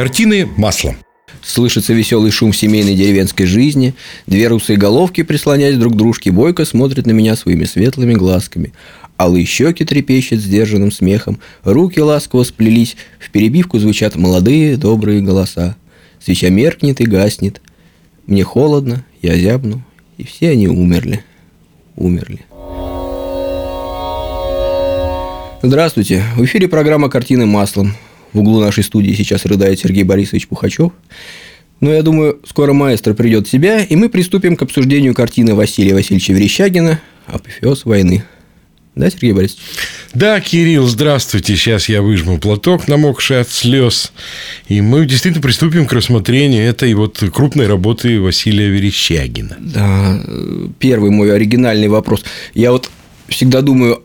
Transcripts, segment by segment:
Картины маслом. Слышится веселый шум семейной деревенской жизни. Две русые головки, прислоняясь друг к дружке, бойко смотрят на меня своими светлыми глазками. Алые щеки трепещут сдержанным смехом, руки ласково сплелись, в перебивку звучат молодые добрые голоса. Свеча меркнет и гаснет. Мне холодно, я зябну, и все они умерли. Умерли. Здравствуйте. В эфире программа «Картины маслом». В углу нашей студии сейчас рыдает Сергей Борисович Пухачев. Но я думаю, скоро маэстро придет в себя, и мы приступим к обсуждению картины Василия Васильевича Верещагина «Апофеоз войны». Да, Сергей Борисович? Да, Кирилл, здравствуйте. Сейчас я выжму платок, намокший от слез. И мы действительно приступим к рассмотрению этой вот крупной работы Василия Верещагина. Да, первый мой оригинальный вопрос. Я вот всегда думаю,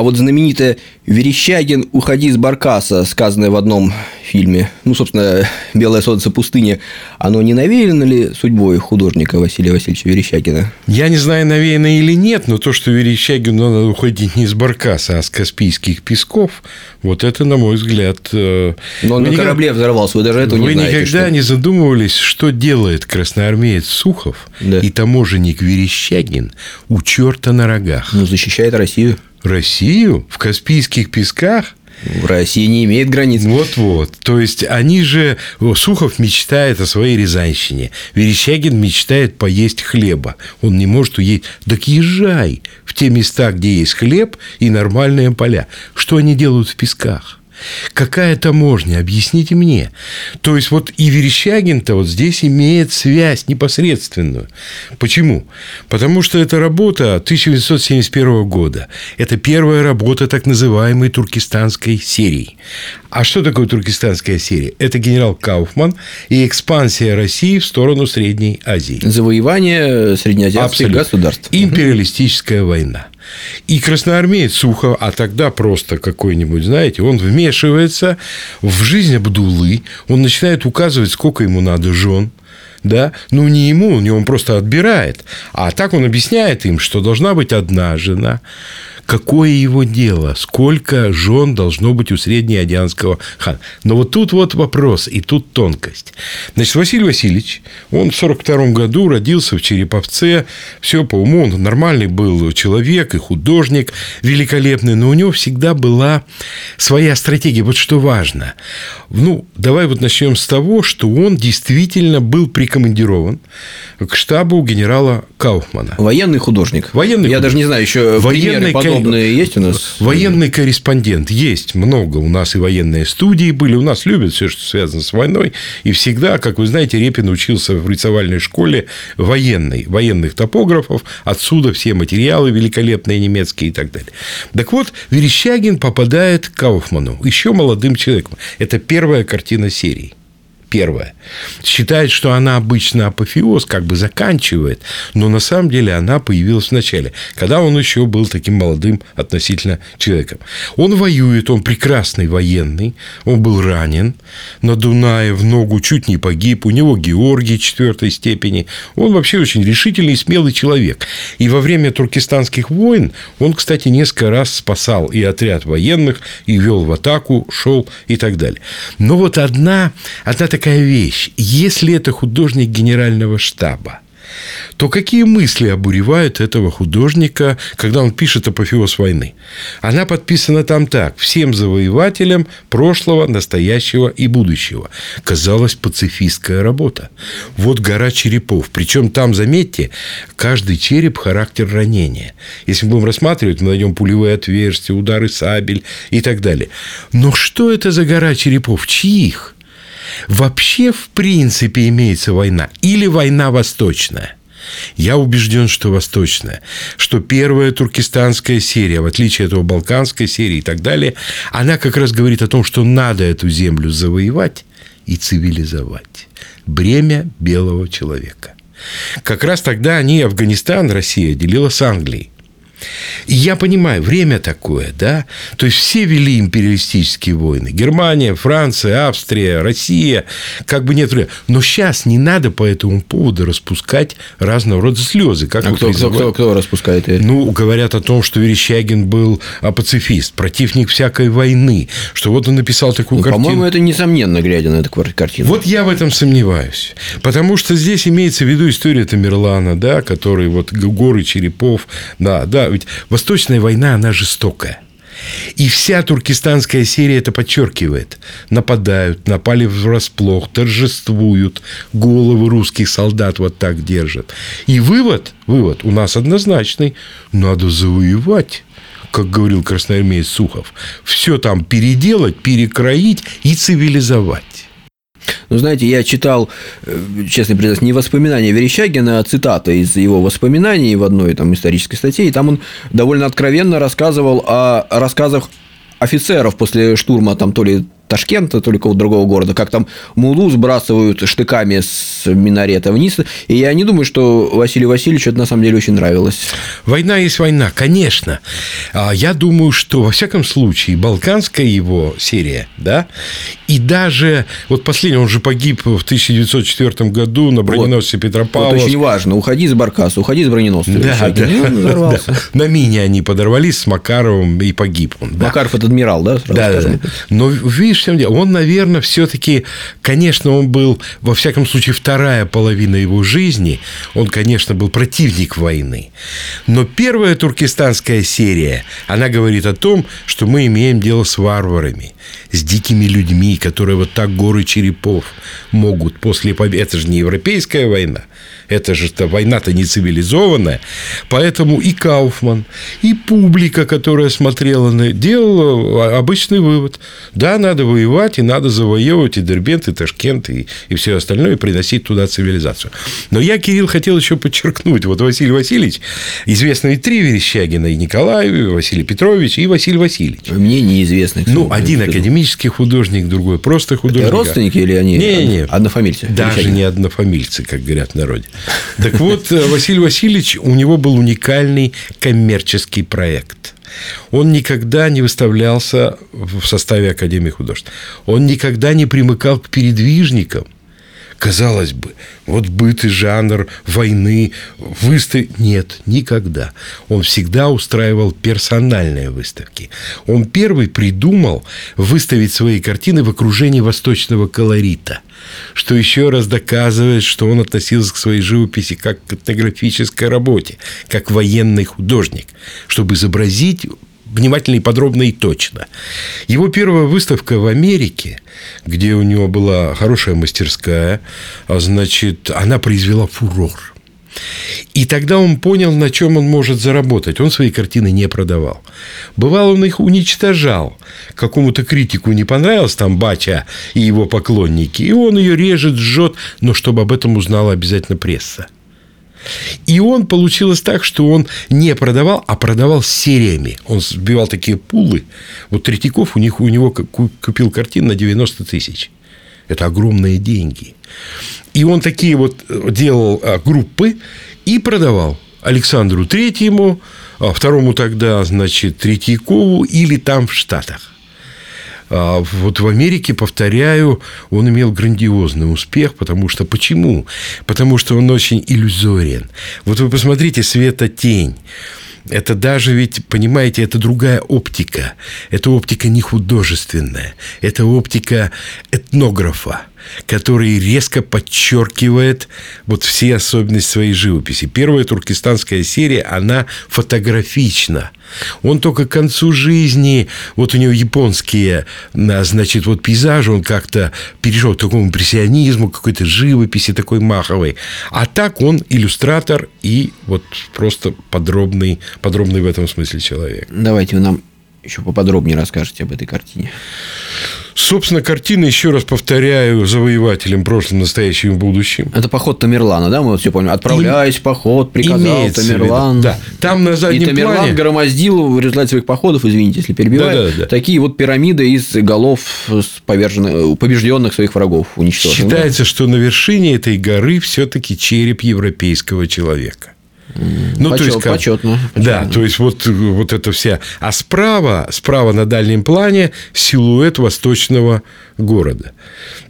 а вот знаменитое «Верещагин, уходи с Баркаса», сказанное в одном фильме, ну, собственно, «Белое солнце пустыни», оно не навеяно ли судьбой художника Василия Васильевича Верещагина? Я не знаю, навеяно или нет, но то, что Верещагину надо уходить не с Баркаса, а с Каспийских песков, вот это, на мой взгляд... Э, но он на никогда... корабле взорвался, вы даже этого вы не знаете. Вы никогда что... не задумывались, что делает красноармеец Сухов да. и таможенник Верещагин у черта на рогах? Ну, защищает Россию. Россию в Каспийских песках? В России не имеет границ. Вот-вот. То есть, они же... Сухов мечтает о своей Рязанщине. Верещагин мечтает поесть хлеба. Он не может уесть. Так езжай в те места, где есть хлеб и нормальные поля. Что они делают в песках? Какая таможня? Объясните мне. То есть, вот и Верещагин-то вот здесь имеет связь непосредственную. Почему? Потому что это работа 1971 года. Это первая работа так называемой туркестанской серии. А что такое туркестанская серия? Это генерал Кауфман и экспансия России в сторону Средней Азии. Завоевание среднеазиатских Абсолютно. государств. Империалистическая война. И красноармеец Сухов, а тогда просто какой-нибудь, знаете, он вмешивается в жизнь Абдулы, он начинает указывать, сколько ему надо жен, да, ну не ему, не он просто отбирает, а так он объясняет им, что должна быть одна жена, какое его дело, сколько жен должно быть у среднеодианского хана. Но вот тут вот вопрос, и тут тонкость. Значит, Василий Васильевич, он в 42 году родился в Череповце, все по уму, он нормальный был человек и художник великолепный, но у него всегда была своя стратегия. Вот что важно. Ну, давай вот начнем с того, что он действительно был прикомандирован к штабу генерала Кауфмана. Военный художник. Военный Я художник. даже не знаю, еще военный подобные подобные есть у нас? Военный корреспондент есть много. У нас и военные студии были. У нас любят все, что связано с войной. И всегда, как вы знаете, Репин учился в рисовальной школе военной, военных топографов. Отсюда все материалы великолепные немецкие и так далее. Так вот, Верещагин попадает к Кауфману, еще молодым человеком. Это первая картина серии первая. Считает, что она обычно апофеоз как бы заканчивает, но на самом деле она появилась в начале, когда он еще был таким молодым относительно человеком. Он воюет, он прекрасный военный, он был ранен на Дунае, в ногу чуть не погиб, у него Георгий четвертой степени. Он вообще очень решительный и смелый человек. И во время туркестанских войн он, кстати, несколько раз спасал и отряд военных, и вел в атаку, шел и так далее. Но вот одна, одна такая такая вещь. Если это художник генерального штаба, то какие мысли обуревают этого художника, когда он пишет «Апофеоз войны»? Она подписана там так. «Всем завоевателям прошлого, настоящего и будущего». Казалось, пацифистская работа. Вот гора черепов. Причем там, заметьте, каждый череп – характер ранения. Если мы будем рассматривать, мы найдем пулевые отверстия, удары сабель и так далее. Но что это за гора черепов? Чьих? Вообще, в принципе, имеется война. Или война восточная. Я убежден, что восточная, что первая туркестанская серия, в отличие от этого балканской серии и так далее, она как раз говорит о том, что надо эту землю завоевать и цивилизовать. Бремя белого человека. Как раз тогда они, Афганистан, Россия, делила с Англией. И я понимаю, время такое, да? То есть все вели империалистические войны. Германия, Франция, Австрия, Россия. Как бы нет времени. Но сейчас не надо по этому поводу распускать разного рода слезы. Как а кто, кто, кто, кто распускает это? Ну, говорят о том, что Верещагин был пацифист, противник всякой войны. Что вот он написал такую ну, картину. По-моему, это несомненно, глядя на эту картину. Вот я в этом сомневаюсь. Потому что здесь имеется в виду история Тамерлана, да, который вот горы черепов. Да, да, ведь Восточная война, она жестокая. И вся туркестанская серия это подчеркивает. Нападают, напали врасплох, торжествуют, головы русских солдат вот так держат. И вывод, вывод у нас однозначный. Надо завоевать как говорил красноармеец Сухов, все там переделать, перекроить и цивилизовать. Ну, знаете, я читал, э, честно признаться, не воспоминания Верещагина, а цитата из его воспоминаний в одной там исторической статье, и там он довольно откровенно рассказывал о рассказах офицеров после штурма там то ли Ташкента, то ли какого-то другого города, как там мулу сбрасывают штыками с минарета вниз. И я не думаю, что Василию Васильевичу это на самом деле очень нравилось. Война есть война, конечно. А я думаю, что во всяком случае Балканская его серия, да, и даже вот последний, он же погиб в 1904 году на броненосце вот. Петропавловск. Вот очень важно. Уходи с Баркаса, уходи с броненосца. Да, да, ну, да. На мине они подорвались с Макаровым и погиб он. Да. Макаров – это адмирал, да? да, да. Но видишь, в чем дело? Он, наверное, все-таки, конечно, он был, во всяком случае, вторая половина его жизни, он, конечно, был противник войны. Но первая туркестанская серия, она говорит о том, что мы имеем дело с варварами, с дикими людьми, которые вот так горы черепов могут после победы. Это же не европейская война. Это же -то, война-то не цивилизованная. Поэтому и Кауфман, и публика, которая смотрела на делала обычный вывод. Да, надо воевать, и надо завоевывать и Дербент, и Ташкент, и, и все остальное, и приносить туда цивилизацию. Но я, Кирилл, хотел еще подчеркнуть. Вот Василий Васильевич, известные три Верещагина, и Николай, и Василий Петрович, и Василий Васильевич. Мне неизвестный. Ну, один академический художник, другой просто художник. Это родственники или они не, не, однофамильцы? Даже Верещагин. не однофамильцы, как говорят в народе. Так вот, э, Василий Васильевич, у него был уникальный коммерческий проект. Он никогда не выставлялся в составе Академии художеств. Он никогда не примыкал к передвижникам – Казалось бы, вот быт и жанр войны, выставить... Нет, никогда. Он всегда устраивал персональные выставки. Он первый придумал выставить свои картины в окружении восточного колорита, что еще раз доказывает, что он относился к своей живописи как к этнографической работе, как военный художник, чтобы изобразить внимательно и подробно и точно. Его первая выставка в Америке, где у него была хорошая мастерская, а значит, она произвела фурор. И тогда он понял, на чем он может заработать. Он свои картины не продавал. Бывало, он их уничтожал. Какому-то критику не понравилось там Бача и его поклонники. И он ее режет, жжет, но чтобы об этом узнала обязательно пресса. И он получилось так, что он не продавал, а продавал сериями. Он сбивал такие пулы. Вот Третьяков у, них, у него купил картин на 90 тысяч. Это огромные деньги. И он такие вот э, делал а, группы и продавал Александру Третьему, а второму тогда, значит, Третьякову или там в Штатах. А вот в Америке, повторяю, он имел грандиозный успех, потому что почему? Потому что он очень иллюзорен. Вот вы посмотрите «Света-тень». Это даже ведь, понимаете, это другая оптика. Это оптика не художественная. Это оптика этнографа который резко подчеркивает вот все особенности своей живописи. Первая туркестанская серия, она фотографична. Он только к концу жизни, вот у него японские, а, значит, вот пейзажи, он как-то перешел к такому импрессионизму, какой-то живописи такой маховой. А так он иллюстратор и вот просто подробный, подробный в этом смысле человек. Давайте вы нам еще поподробнее расскажете об этой картине. Собственно, картина, еще раз повторяю, завоевателем прошлым, настоящим и будущим. Это поход Тамерлана, да, мы вот все помним. Отправляясь в поход, приказал Тамерлан. Да, там на заднем И Тамерлан плане... громоздил в результате своих походов, извините, если перебиваю, да, да, да. такие вот пирамиды из голов поверженных, побежденных своих врагов уничтоженных. Считается, да? что на вершине этой горы все-таки череп европейского человека. Ну, Почет- то есть, как- почетно, Да, почетно. то есть вот, вот это вся. А справа, справа на дальнем плане силуэт восточного города.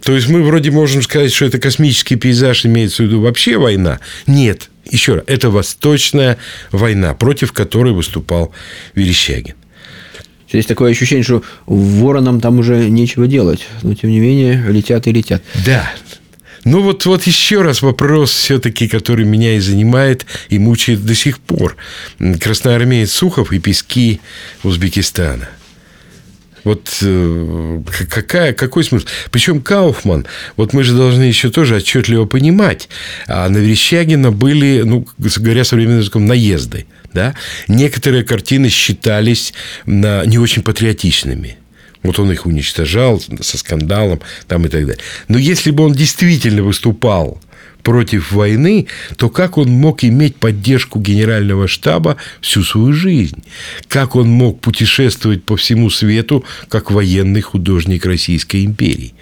То есть мы вроде можем сказать, что это космический пейзаж, имеется в виду вообще война. Нет, еще раз, это восточная война, против которой выступал Верещагин. Есть такое ощущение, что воронам там уже нечего делать. Но, тем не менее, летят и летят. Да. Ну вот, вот еще раз вопрос все-таки, который меня и занимает и мучает до сих пор. Красноармеец Сухов и пески Узбекистана. Вот э, какая, какой смысл? Причем Кауфман, вот мы же должны еще тоже отчетливо понимать, а на Верещагина были, ну, говоря современным языком, наезды. Да? Некоторые картины считались на, не очень патриотичными. Вот он их уничтожал со скандалом там и так далее. Но если бы он действительно выступал против войны, то как он мог иметь поддержку генерального штаба всю свою жизнь? Как он мог путешествовать по всему свету как военный художник Российской империи?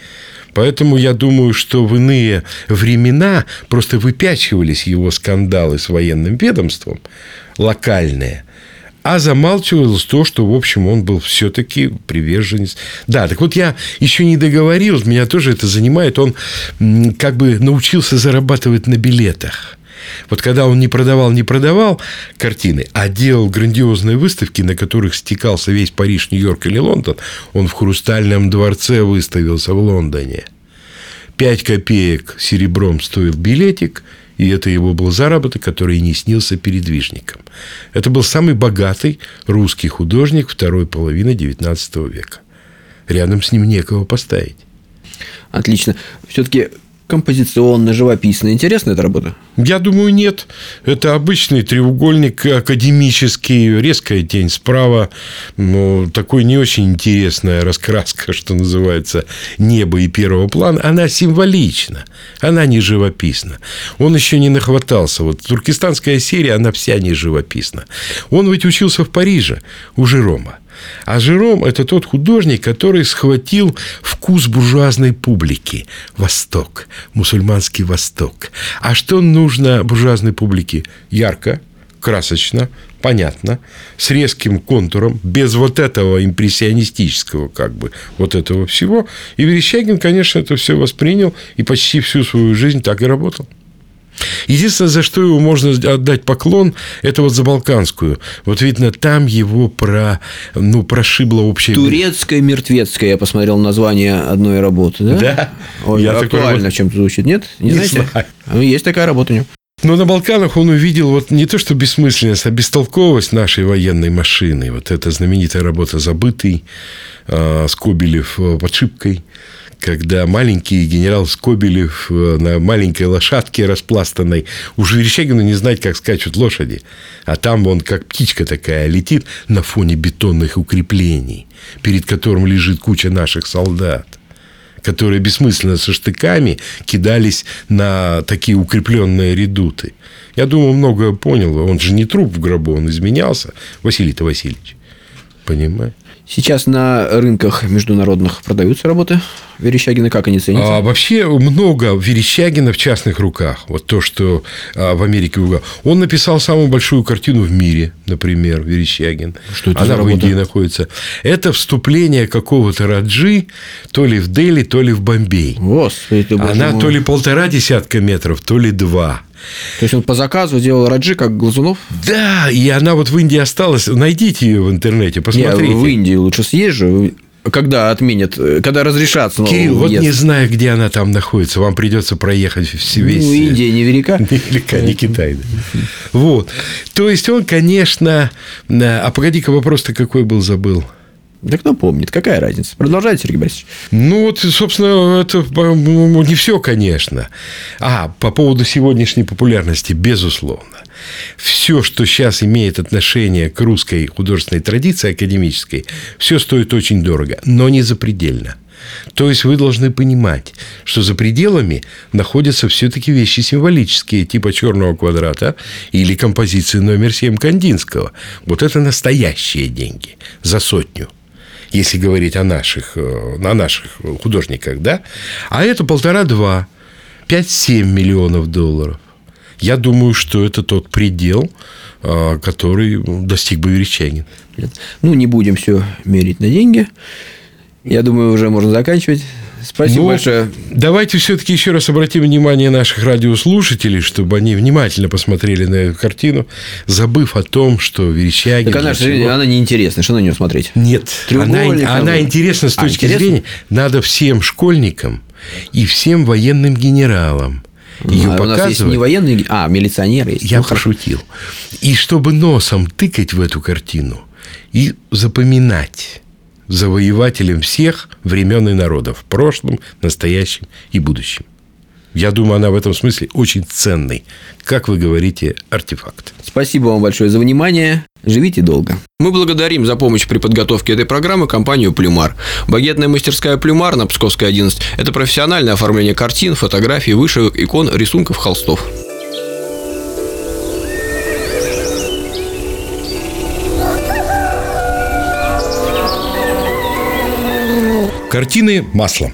Поэтому я думаю, что в иные времена просто выпячивались его скандалы с военным ведомством, локальные, а замалчивалось то, что, в общем, он был все-таки приверженец. Да, так вот я еще не договорил, меня тоже это занимает. Он как бы научился зарабатывать на билетах. Вот когда он не продавал, не продавал картины, а делал грандиозные выставки, на которых стекался весь Париж, Нью-Йорк или Лондон, он в Хрустальном дворце выставился в Лондоне. 5 копеек серебром стоил билетик, и это его был заработок, который не снился передвижникам. Это был самый богатый русский художник второй половины XIX века. Рядом с ним некого поставить. Отлично. Все-таки композиционно, живописно. Интересная эта работа? Я думаю, нет. Это обычный треугольник академический, резкая тень справа, но такой не очень интересная раскраска, что называется, небо и первого плана. Она символична, она не живописна. Он еще не нахватался. Вот туркестанская серия, она вся не живописна. Он ведь учился в Париже у Жерома. А Жером – это тот художник, который схватил вкус буржуазной публики. Восток, мусульманский Восток. А что нужно буржуазной публике? Ярко, красочно, понятно, с резким контуром, без вот этого импрессионистического, как бы, вот этого всего. И Верещагин, конечно, это все воспринял и почти всю свою жизнь так и работал. Единственное, за что его можно отдать поклон, это вот за Балканскую. Вот видно, там его про, ну, прошибло общее... Турецкая, мертвецкая. Я посмотрел название одной работы. Да? Да. Ой, Я такой актуально в чем-то звучит. Нет? Не, Не знаете? знаю. Ну, Есть такая работа у него. Но на Балканах он увидел вот не то, что бессмысленность, а бестолковость нашей военной машины. Вот эта знаменитая работа «Забытый» э, Скобелев э, под шибкой, когда маленький генерал Скобелев э, на маленькой лошадке распластанной, уж Верещагину не знать, как скачут лошади, а там он как птичка такая летит на фоне бетонных укреплений, перед которым лежит куча наших солдат которые бессмысленно со штыками кидались на такие укрепленные редуты. Я думаю, многое понял. Он же не труп в гробу, он изменялся. Василий-то Васильевич. Понимаешь? Сейчас на рынках международных продаются работы Верещагина. Как они ценятся? А вообще много Верещагина в частных руках. Вот то, что а, в Америке... Он написал самую большую картину в мире, например, Верещагин. Что это Она в? Индии находится. Это вступление какого-то Раджи то ли в Дели, то ли в Бомбей. Господи, Она мой. то ли полтора десятка метров, то ли два. То есть он по заказу делал Раджи, как Глазунов? Да, и она вот в Индии осталась. Найдите ее в интернете, Я посмотрите. в Индию лучше съезжу. Когда отменят, э, когда разрешатся Кирилл, вот не знаю, где она там находится. Вам придется проехать все весь... Ну, Индия невелика. Невелика, не Китай. да. Вот. То есть он, конечно... А погоди-ка, вопрос-то какой был, забыл. Да кто помнит, какая разница? Продолжайте, Сергей Борисович. Ну, вот, собственно, это не все, конечно. А, по поводу сегодняшней популярности, безусловно. Все, что сейчас имеет отношение к русской художественной традиции академической, все стоит очень дорого, но не запредельно. То есть вы должны понимать, что за пределами находятся все-таки вещи символические, типа черного квадрата или композиции номер 7 Кандинского. Вот это настоящие деньги за сотню если говорить о наших, э, о наших художниках, да, а это полтора-два, 5-7 миллионов долларов. Я думаю, что это тот предел, а, который достиг бы Верещагин. Ну, не будем все мерить на деньги. Я думаю, уже можно заканчивать. Спасибо Ну, большое. Давайте все-таки еще раз обратим внимание наших радиослушателей, чтобы они внимательно посмотрели на эту картину, забыв о том, что Верещагин... Так она, же, она неинтересна. Что на нее смотреть? Нет, она, она был. интересна с А, точки интересно? зрения, надо всем школьникам и всем военным генералам ее А, у нас есть не военные, а милиционеры есть. Я Ну, пошутил. И чтобы носом тыкать в эту картину и запоминать завоевателем всех времен и народов, в прошлом, настоящем и будущем. Я думаю, она в этом смысле очень ценный, как вы говорите, артефакт. Спасибо вам большое за внимание. Живите долго. Мы благодарим за помощь при подготовке этой программы компанию «Плюмар». Багетная мастерская «Плюмар» на Псковской 11 – это профессиональное оформление картин, фотографий, вышивок, икон, рисунков, холстов. Картины маслом.